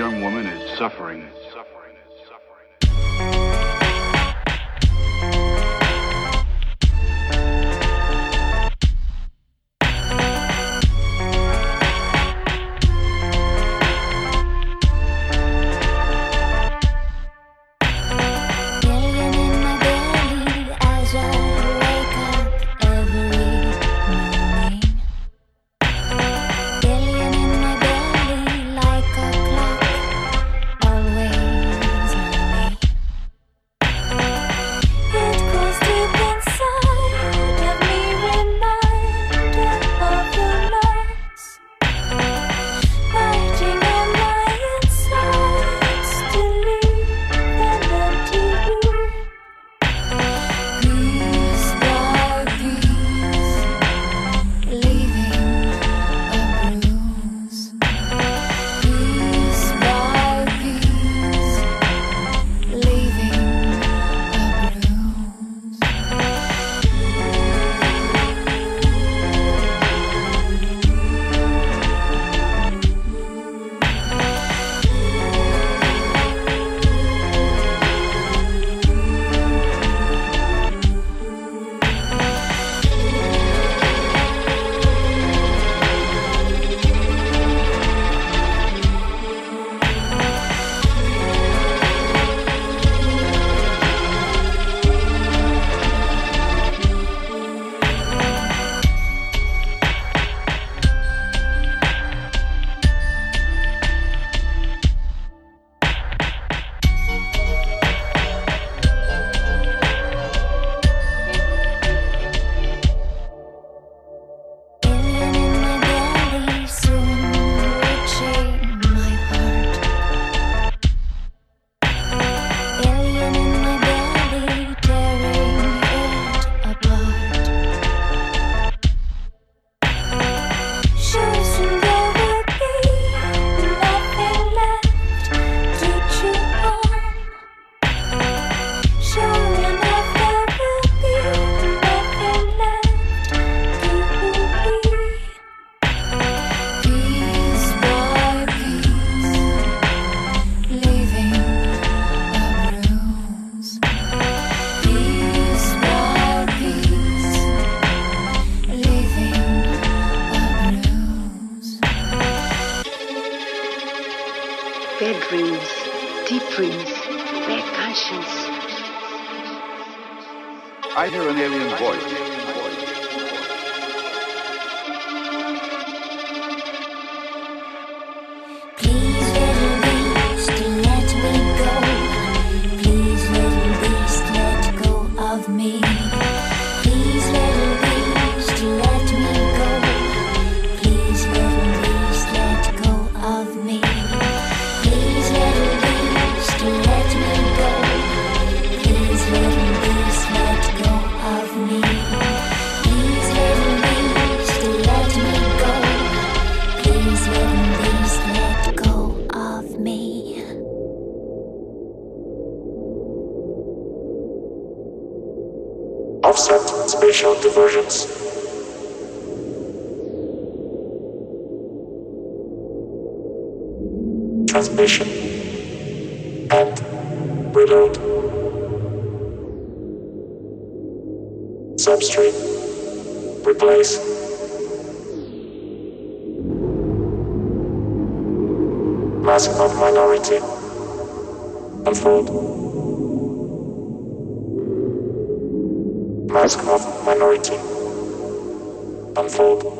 young woman is suffering. I hear an alien voice. Unfold. Mask of minority. Unfold.